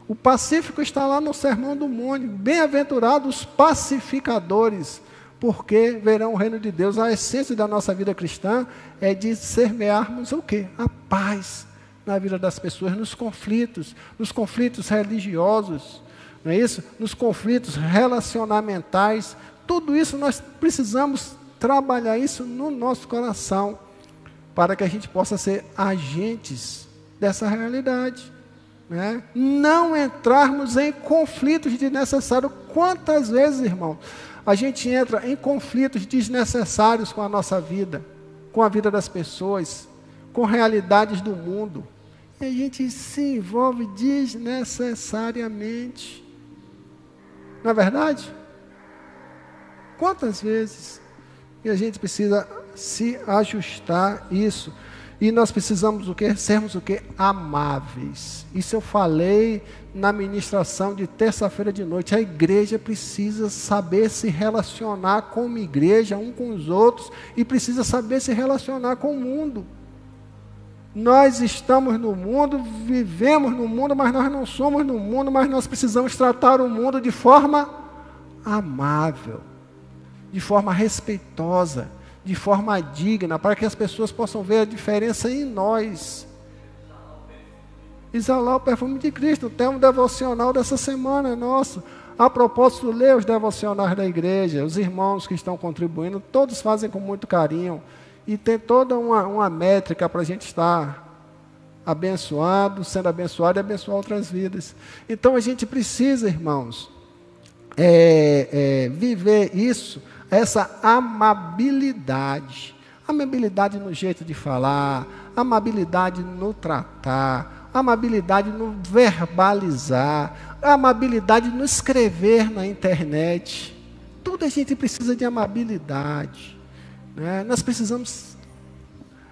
O pacífico está lá no Sermão do Monte. Bem-aventurados pacificadores porque verão o reino de Deus. A essência da nossa vida cristã é de semearmos o quê? A paz na vida das pessoas, nos conflitos, nos conflitos religiosos, não é isso? Nos conflitos relacionamentais. Tudo isso nós precisamos trabalhar isso no nosso coração para que a gente possa ser agentes dessa realidade. Né? Não entrarmos em conflitos desnecessários. Quantas vezes, irmão, a gente entra em conflitos desnecessários com a nossa vida, com a vida das pessoas, com realidades do mundo. E a gente se envolve desnecessariamente. Não é verdade? Quantas vezes? E a gente precisa se ajustar isso. E nós precisamos o quê? Sermos o quê? Amáveis. Isso eu falei na ministração de terça-feira de noite. A igreja precisa saber se relacionar como igreja, um com os outros, e precisa saber se relacionar com o mundo. Nós estamos no mundo, vivemos no mundo, mas nós não somos no mundo, mas nós precisamos tratar o mundo de forma amável, de forma respeitosa de forma digna, para que as pessoas possam ver a diferença em nós. Exalar o perfume de Cristo, tem um devocional dessa semana nosso. A propósito, lê os devocionais da igreja, os irmãos que estão contribuindo, todos fazem com muito carinho. E tem toda uma, uma métrica para a gente estar abençoado, sendo abençoado e abençoar outras vidas. Então a gente precisa, irmãos, é, é, viver isso, essa amabilidade. Amabilidade no jeito de falar, amabilidade no tratar, amabilidade no verbalizar, amabilidade no escrever na internet. Tudo a gente precisa de amabilidade. Né? Nós precisamos.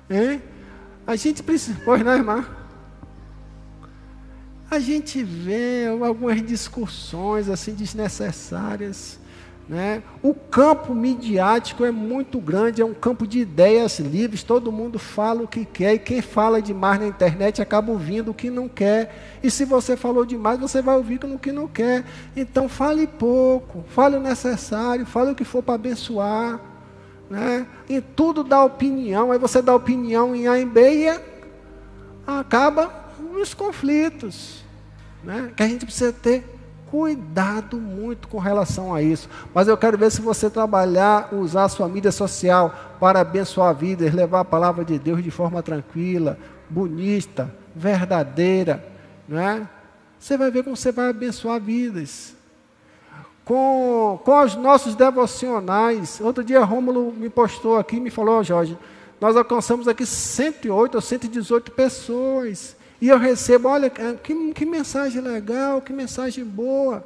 Hein? A gente precisa. Pois não, irmã? A gente vê algumas discussões assim desnecessárias. Né? O campo midiático é muito grande, é um campo de ideias livres, todo mundo fala o que quer, e quem fala demais na internet acaba ouvindo o que não quer. E se você falou demais, você vai ouvir o que não quer. Então fale pouco, fale o necessário, fale o que for para abençoar. Né? Em tudo dá opinião, aí você dá opinião em A e B e acaba nos conflitos. Né? Que a gente precisa ter cuidado muito com relação a isso. Mas eu quero ver se você trabalhar, usar a sua mídia social para abençoar vidas, levar a palavra de Deus de forma tranquila, bonita, verdadeira, não é? Você vai ver como você vai abençoar vidas. Com, com os nossos devocionais. Outro dia Rômulo me postou aqui e me falou, oh, Jorge, nós alcançamos aqui 108 ou 118 pessoas. E eu recebo, olha, que, que mensagem legal, que mensagem boa.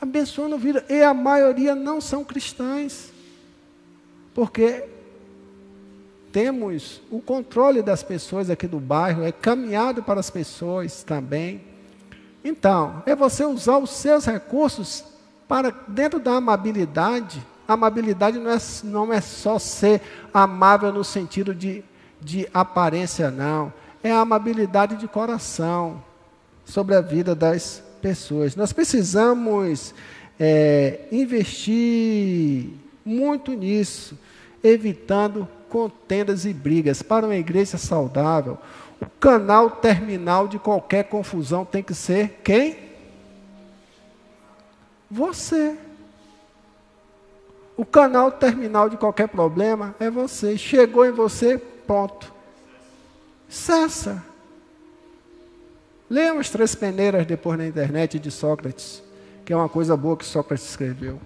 Abençoando vida. E a maioria não são cristãs. Porque temos o controle das pessoas aqui do bairro, é caminhado para as pessoas também. Então, é você usar os seus recursos para, dentro da amabilidade, amabilidade não é, não é só ser amável no sentido de, de aparência, não é a amabilidade de coração sobre a vida das pessoas. Nós precisamos é, investir muito nisso, evitando contendas e brigas. Para uma igreja saudável, o canal terminal de qualquer confusão tem que ser quem? Você. O canal terminal de qualquer problema é você. Chegou em você, ponto. Cessa. Leia as três peneiras depois na internet de Sócrates, que é uma coisa boa que Sócrates escreveu.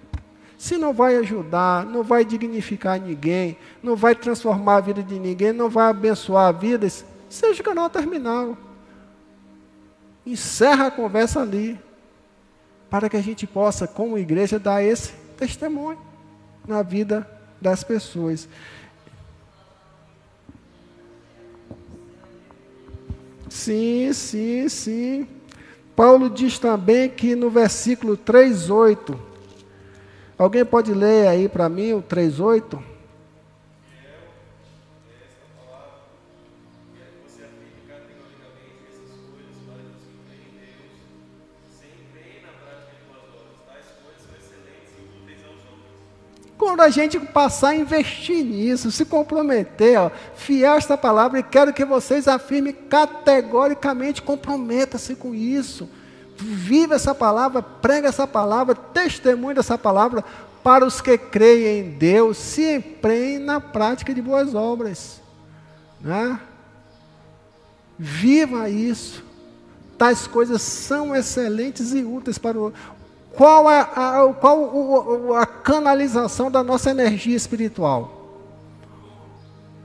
Se não vai ajudar, não vai dignificar ninguém, não vai transformar a vida de ninguém, não vai abençoar vidas, seja o canal terminal. Encerra a conversa ali, para que a gente possa, como igreja, dar esse testemunho na vida das pessoas. Sim, sim, sim. Paulo diz também que no versículo 3:8. Alguém pode ler aí para mim o 3:8? Gente passar a investir nisso, se comprometer, ó, fiel esta palavra, e quero que vocês afirmem categoricamente, comprometa-se com isso. Viva essa palavra, prega essa palavra, testemunhe dessa palavra para os que creem em Deus, se empreiem na prática de boas obras. Né? Viva isso. Tais coisas são excelentes e úteis para o, qual é a, qual a canalização da nossa energia espiritual?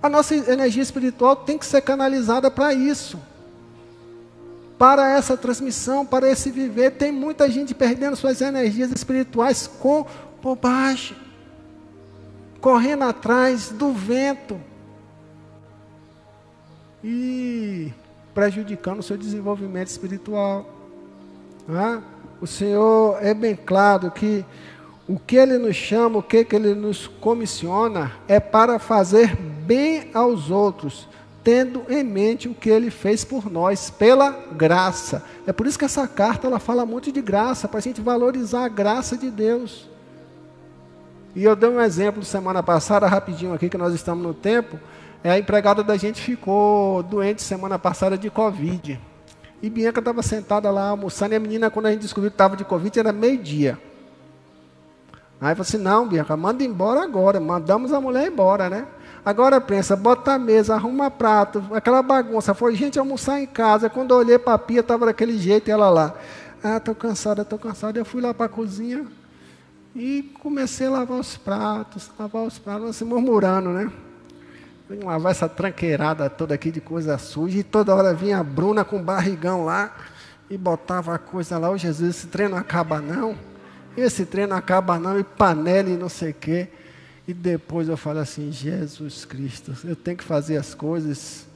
A nossa energia espiritual tem que ser canalizada para isso. Para essa transmissão, para esse viver. Tem muita gente perdendo suas energias espirituais com bobagem. Correndo atrás do vento. E prejudicando o seu desenvolvimento espiritual. Não é? O Senhor é bem claro que o que Ele nos chama, o que, que Ele nos comissiona, é para fazer bem aos outros, tendo em mente o que Ele fez por nós, pela graça. É por isso que essa carta ela fala muito de graça, para a gente valorizar a graça de Deus. E eu dei um exemplo semana passada, rapidinho aqui, que nós estamos no tempo. É, a empregada da gente ficou doente semana passada de Covid. E Bianca estava sentada lá almoçando, e a menina, quando a gente descobriu que estava de Covid, era meio-dia. Aí eu falei assim, não, Bianca, manda embora agora. Mandamos a mulher embora, né? Agora pensa, bota a mesa, arruma prato, aquela bagunça. Foi gente almoçar em casa. Quando eu olhei para a pia, estava daquele jeito e ela lá. Ah, estou cansada, estou cansada. Eu fui lá para a cozinha e comecei a lavar os pratos, lavar os pratos, assim, murmurando, né? Lavar essa tranqueirada toda aqui de coisa suja. E toda hora vinha a Bruna com barrigão lá e botava a coisa lá. Ô Jesus, esse treino acaba não. Esse treino acaba não. E panela e não sei o quê. E depois eu falo assim: Jesus Cristo, eu tenho que fazer as coisas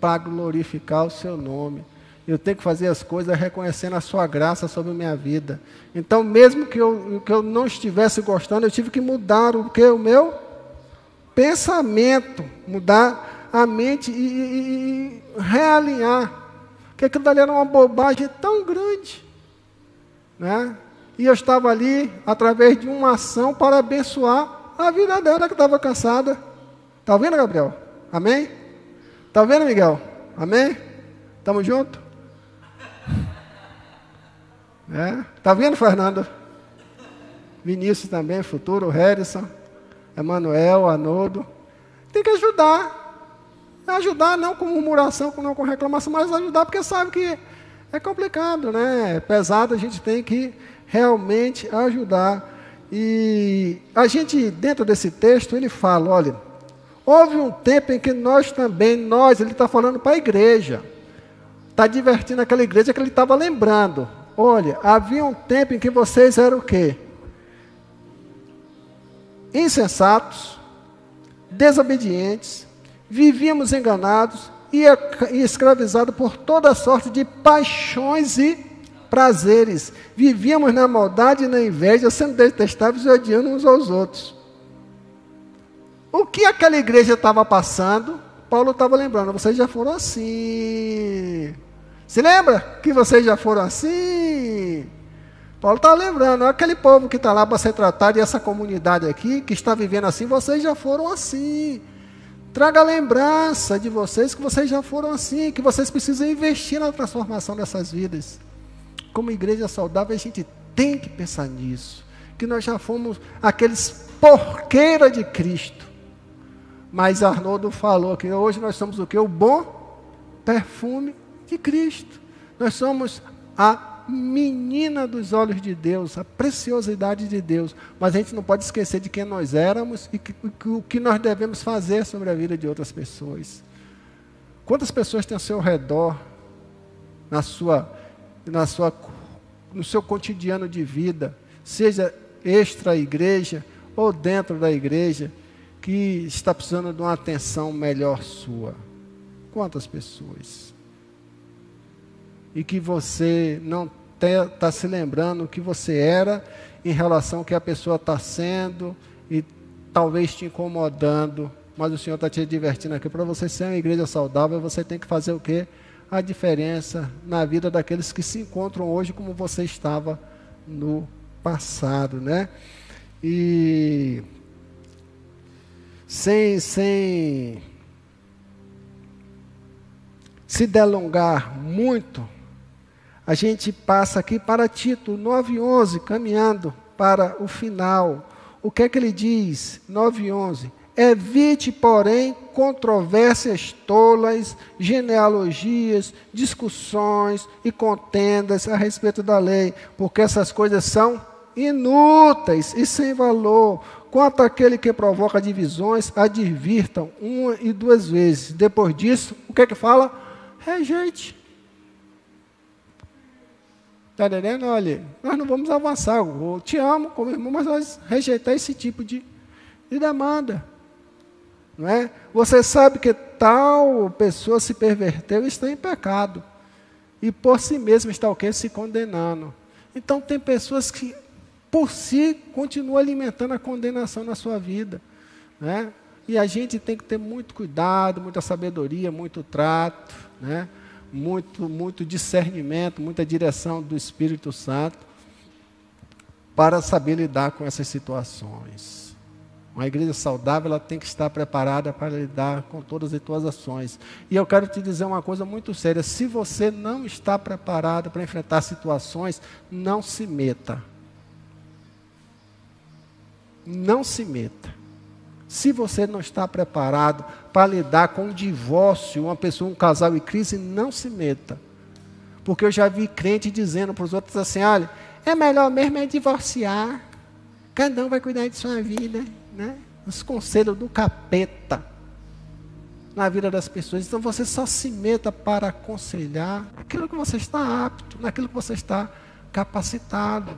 para glorificar o seu nome. Eu tenho que fazer as coisas reconhecendo a sua graça sobre a minha vida. Então, mesmo que eu, que eu não estivesse gostando, eu tive que mudar o que? O meu pensamento, mudar a mente e, e, e realinhar. Porque aquilo dali era uma bobagem tão grande. Né? E eu estava ali, através de uma ação, para abençoar a vida dela que estava cansada. Está vendo, Gabriel? Amém? Está vendo, Miguel? Amém? Estamos juntos? É. Tá vendo, Fernando? Vinícius também, futuro, Harrison, Emanuel, Anodo. Tem que ajudar. Ajudar não com murmuração, não com reclamação, mas ajudar porque sabe que é complicado, né? É pesado, a gente tem que realmente ajudar. E a gente, dentro desse texto, ele fala, olha, houve um tempo em que nós também, nós, ele está falando para a igreja, está divertindo aquela igreja que ele estava lembrando. Olha, havia um tempo em que vocês eram o quê? Insensatos, desobedientes, vivíamos enganados e escravizados por toda sorte de paixões e prazeres. Vivíamos na maldade e na inveja, sendo detestáveis e odiando uns aos outros. O que aquela igreja estava passando, Paulo estava lembrando, vocês já foram assim. Se lembra que vocês já foram assim? Paulo está lembrando, aquele povo que está lá para ser tratado, e essa comunidade aqui, que está vivendo assim, vocês já foram assim. Traga a lembrança de vocês que vocês já foram assim, que vocês precisam investir na transformação dessas vidas. Como igreja saudável, a gente tem que pensar nisso. Que nós já fomos aqueles porqueira de Cristo. Mas Arnoldo falou que hoje nós somos o que? O bom perfume de Cristo. Nós somos a menina dos olhos de Deus, a preciosidade de Deus. Mas a gente não pode esquecer de quem nós éramos e que, o que nós devemos fazer sobre a vida de outras pessoas. Quantas pessoas tem ao seu redor, na sua, na sua, no seu cotidiano de vida, seja extra igreja ou dentro da igreja, que está precisando de uma atenção melhor sua? Quantas pessoas? E que você não está se lembrando o que você era em relação ao que a pessoa está sendo e talvez te incomodando, mas o Senhor está te divertindo aqui. Para você ser uma igreja saudável, você tem que fazer o quê? A diferença na vida daqueles que se encontram hoje como você estava no passado, né? E sem, sem se delongar muito, a gente passa aqui para Tito 9:11, caminhando para o final. O que é que ele diz? 9:11. Evite, porém, controvérsias tolas, genealogias, discussões e contendas a respeito da lei, porque essas coisas são inúteis e sem valor. Quanto àquele que provoca divisões, advirtam uma e duas vezes. Depois disso, o que é que fala? Rejeite. Está entendendo? Olha, nós não vamos avançar. Eu te amo como irmão, mas nós rejeitar esse tipo de, de demanda. Não é? Você sabe que tal pessoa se perverteu e está em pecado. E por si mesmo está o quê? Se condenando. Então tem pessoas que por si continuam alimentando a condenação na sua vida. Né? E a gente tem que ter muito cuidado, muita sabedoria, muito trato. Né? Muito, muito discernimento, muita direção do Espírito Santo para saber lidar com essas situações. Uma igreja saudável ela tem que estar preparada para lidar com todas as suas ações. E eu quero te dizer uma coisa muito séria: se você não está preparado para enfrentar situações, não se meta. Não se meta. Se você não está preparado para lidar com um divórcio, uma pessoa, um casal em crise, não se meta. Porque eu já vi crente dizendo para os outros assim: olha, é melhor mesmo é divorciar. Cada um vai cuidar de sua vida. Né? Os conselhos do capeta na vida das pessoas. Então você só se meta para aconselhar aquilo que você está apto, naquilo que você está capacitado,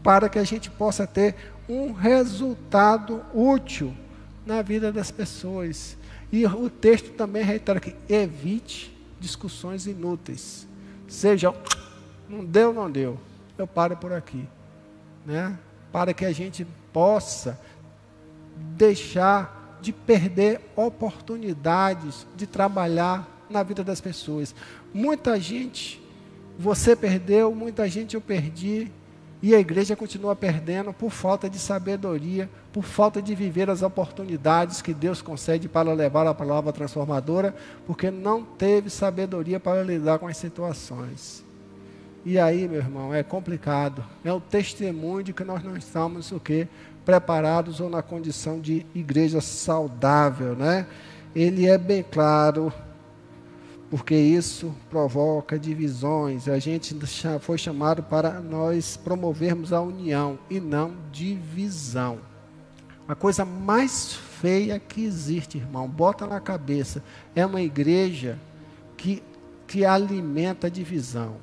para que a gente possa ter um resultado útil na vida das pessoas. E o texto também reitera que evite discussões inúteis. Seja, não deu, não deu. Eu paro por aqui. Né? Para que a gente possa deixar de perder oportunidades de trabalhar na vida das pessoas. Muita gente, você perdeu, muita gente eu perdi, e a igreja continua perdendo por falta de sabedoria, por falta de viver as oportunidades que Deus concede para levar a palavra transformadora, porque não teve sabedoria para lidar com as situações. E aí, meu irmão, é complicado. É o testemunho de que nós não estamos o quê? preparados ou na condição de igreja saudável, né? Ele é bem claro, porque isso provoca divisões. A gente foi chamado para nós promovermos a união e não divisão. A coisa mais feia que existe, irmão, bota na cabeça, é uma igreja que, que alimenta a divisão.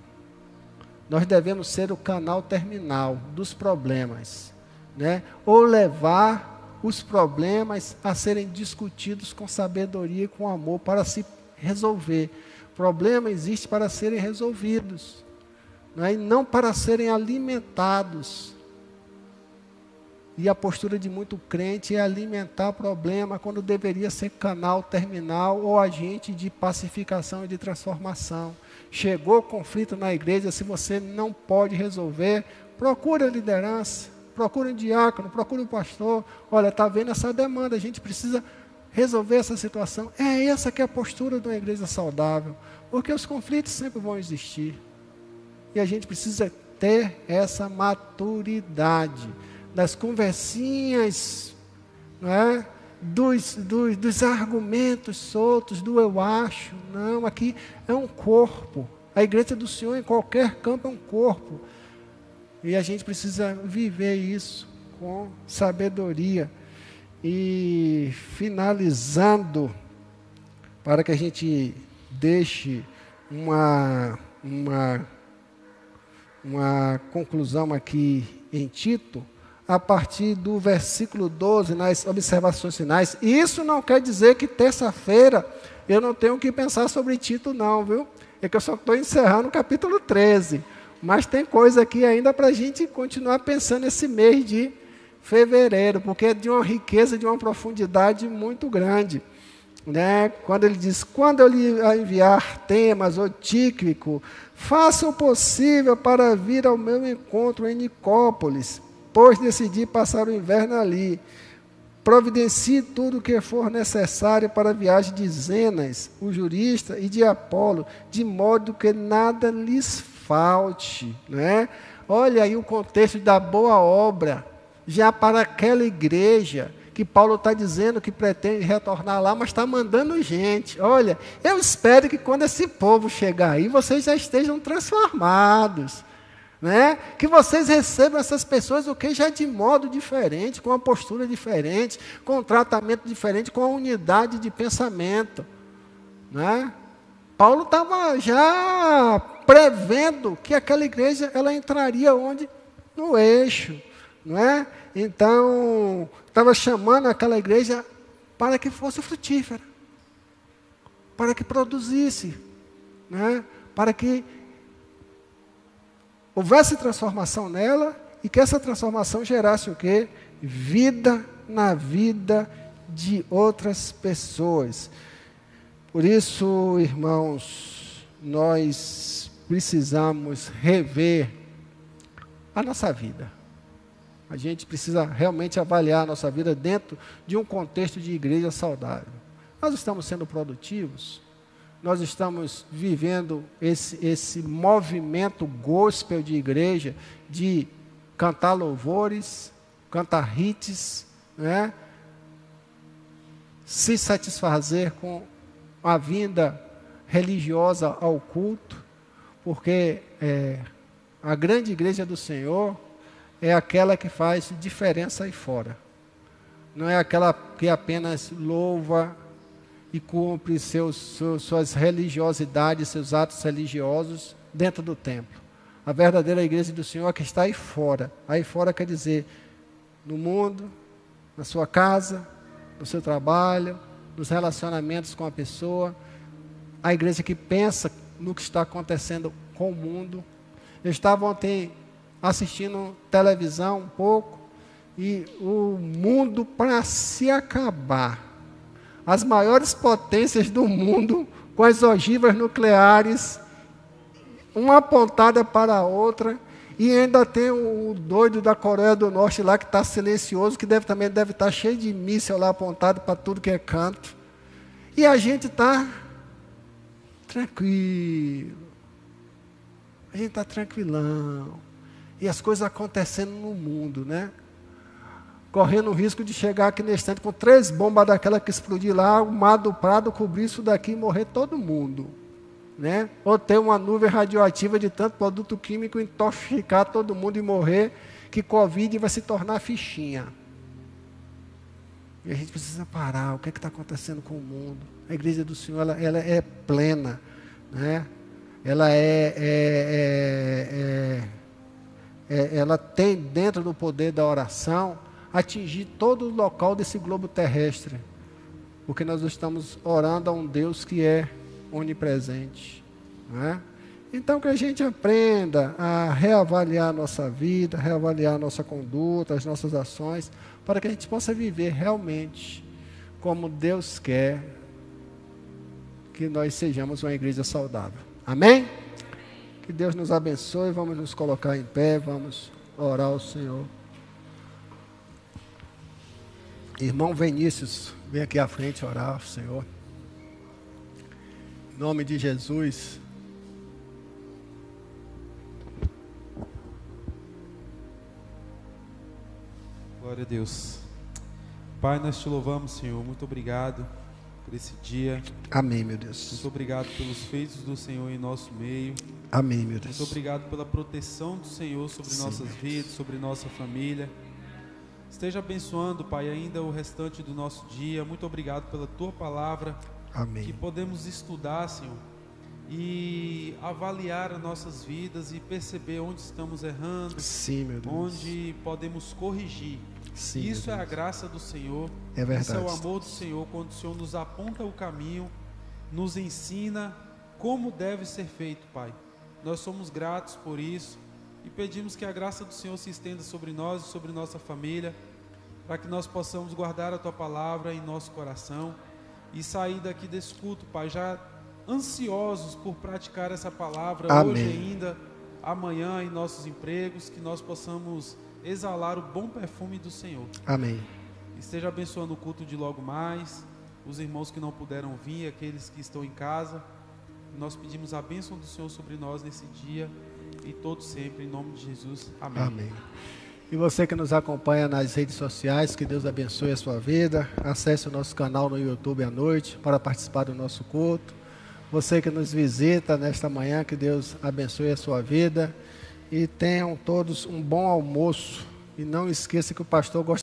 Nós devemos ser o canal terminal dos problemas né? ou levar os problemas a serem discutidos com sabedoria e com amor para se resolver. Problema existe para serem resolvidos, né? e não para serem alimentados. E a postura de muito crente é alimentar problema quando deveria ser canal terminal ou agente de pacificação e de transformação. Chegou conflito na igreja, se você não pode resolver, procure a liderança procure um diácono, procure um pastor. Olha, está vendo essa demanda, a gente precisa resolver essa situação. É essa que é a postura de uma igreja saudável, porque os conflitos sempre vão existir. E a gente precisa ter essa maturidade das conversinhas, não é? Dos, dos, dos argumentos soltos, do eu acho. Não, aqui é um corpo. A igreja do Senhor em qualquer campo é um corpo. E a gente precisa viver isso com sabedoria. E finalizando, para que a gente deixe uma, uma, uma conclusão aqui em Tito, a partir do versículo 12, nas observações finais. Isso não quer dizer que terça-feira eu não tenho que pensar sobre Tito, não, viu? É que eu só estou encerrando o capítulo 13. Mas tem coisa aqui ainda para a gente continuar pensando esse mês de fevereiro, porque é de uma riqueza, de uma profundidade muito grande. Né? Quando ele diz: Quando eu lhe enviar temas ou Tíquico, faça o possível para vir ao meu encontro em Nicópolis, pois decidi passar o inverno ali. Providencie tudo o que for necessário para a viagem de Zenas, o jurista, e de Apolo, de modo que nada lhes falte, né? Olha aí o contexto da boa obra, já para aquela igreja que Paulo está dizendo que pretende retornar lá, mas está mandando gente. Olha, eu espero que quando esse povo chegar aí, vocês já estejam transformados. Né? Que vocês recebam essas pessoas o que já de modo diferente, com uma postura diferente, com um tratamento diferente, com uma unidade de pensamento. Né? Paulo estava já prevendo que aquela igreja ela entraria onde? No eixo, não é? Então, estava chamando aquela igreja para que fosse frutífera, para que produzisse, né? para que houvesse transformação nela e que essa transformação gerasse o quê? Vida na vida de outras pessoas. Por isso, irmãos, nós precisamos rever a nossa vida. A gente precisa realmente avaliar a nossa vida dentro de um contexto de igreja saudável. Nós estamos sendo produtivos, nós estamos vivendo esse, esse movimento gospel de igreja, de cantar louvores, cantar hits, né? se satisfazer com a vinda religiosa ao culto, Porque é, a grande igreja do Senhor é aquela que faz diferença aí fora. Não é aquela que apenas louva e cumpre seus, seus, suas religiosidades, seus atos religiosos dentro do templo. A verdadeira igreja do Senhor é que está aí fora. Aí fora quer dizer no mundo, na sua casa, no seu trabalho, nos relacionamentos com a pessoa. A igreja que pensa no que está acontecendo com o mundo. Eu estava ontem assistindo televisão um pouco e o mundo para se acabar. As maiores potências do mundo com as ogivas nucleares, uma apontada para a outra, e ainda tem o doido da Coreia do Norte lá que está silencioso, que deve, também deve estar tá cheio de míssil lá apontado para tudo que é canto. E a gente está tranquilo. A gente está tranquilão. E as coisas acontecendo no mundo, né? Correndo o risco de chegar aqui nesse instante com três bombas daquela que explodir lá, o mar do Prado cobrir isso daqui e morrer todo mundo né? ou ter uma nuvem radioativa de tanto produto químico intoxicar todo mundo e morrer, que Covid vai se tornar fichinha. E a gente precisa parar. O que é está acontecendo com o mundo? A igreja do Senhor ela, ela é plena. Né? Ela é, é, é, é, ela tem dentro do poder da oração atingir todo o local desse globo terrestre. Porque nós estamos orando a um Deus que é onipresente. Né? Então, que a gente aprenda a reavaliar nossa vida, reavaliar nossa conduta, as nossas ações, para que a gente possa viver realmente como Deus quer que nós sejamos uma igreja saudável. Amém? Que Deus nos abençoe. Vamos nos colocar em pé, vamos orar ao Senhor. Irmão Vinícius, vem aqui à frente orar ao Senhor. Em nome de Jesus. Glória a Deus. Pai, nós te louvamos, Senhor. Muito obrigado por esse dia. Amém, meu Deus. Muito obrigado pelos feitos do Senhor em nosso meio. Amém, meu Deus. Muito obrigado pela proteção do Senhor sobre Sim, nossas vidas, sobre nossa família. Esteja abençoando, Pai, ainda o restante do nosso dia. Muito obrigado pela tua palavra Amém. Que podemos estudar, Senhor, e avaliar as nossas vidas e perceber onde estamos errando, Sim, meu Deus. onde podemos corrigir. Sim, Isso é a graça do Senhor. É verdade. Isso é o amor do Senhor quando o Senhor nos aponta o caminho, nos ensina como deve ser feito, Pai. Nós somos gratos por isso e pedimos que a graça do Senhor se estenda sobre nós e sobre nossa família, para que nós possamos guardar a tua palavra em nosso coração e sair daqui desse culto, Pai, já ansiosos por praticar essa palavra Amém. hoje ainda, amanhã em nossos empregos, que nós possamos exalar o bom perfume do Senhor. Amém. Esteja abençoando o culto de logo mais, os irmãos que não puderam vir, aqueles que estão em casa. Nós pedimos a bênção do Senhor sobre nós nesse dia e todos sempre, em nome de Jesus. Amém. Amém. E você que nos acompanha nas redes sociais, que Deus abençoe a sua vida. Acesse o nosso canal no YouTube à noite para participar do nosso culto. Você que nos visita nesta manhã, que Deus abençoe a sua vida. E tenham todos um bom almoço. E não esqueça que o pastor gosta